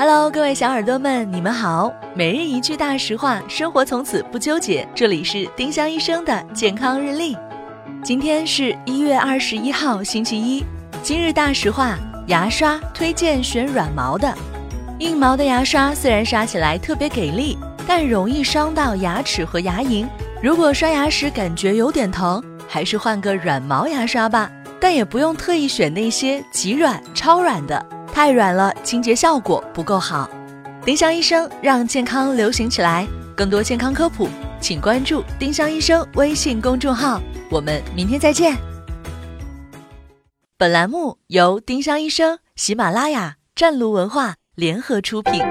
Hello，各位小耳朵们，你们好。每日一句大实话，生活从此不纠结。这里是丁香医生的健康日历。今天是一月二十一号，星期一。今日大实话：牙刷推荐选软毛的。硬毛的牙刷虽然刷起来特别给力，但容易伤到牙齿和牙龈。如果刷牙时感觉有点疼，还是换个软毛牙刷吧。但也不用特意选那些极软、超软的，太软了，清洁效果不够好。丁香医生让健康流行起来，更多健康科普，请关注丁香医生微信公众号。我们明天再见。本栏目由丁香医生、喜马拉雅、湛卢文化联合出品。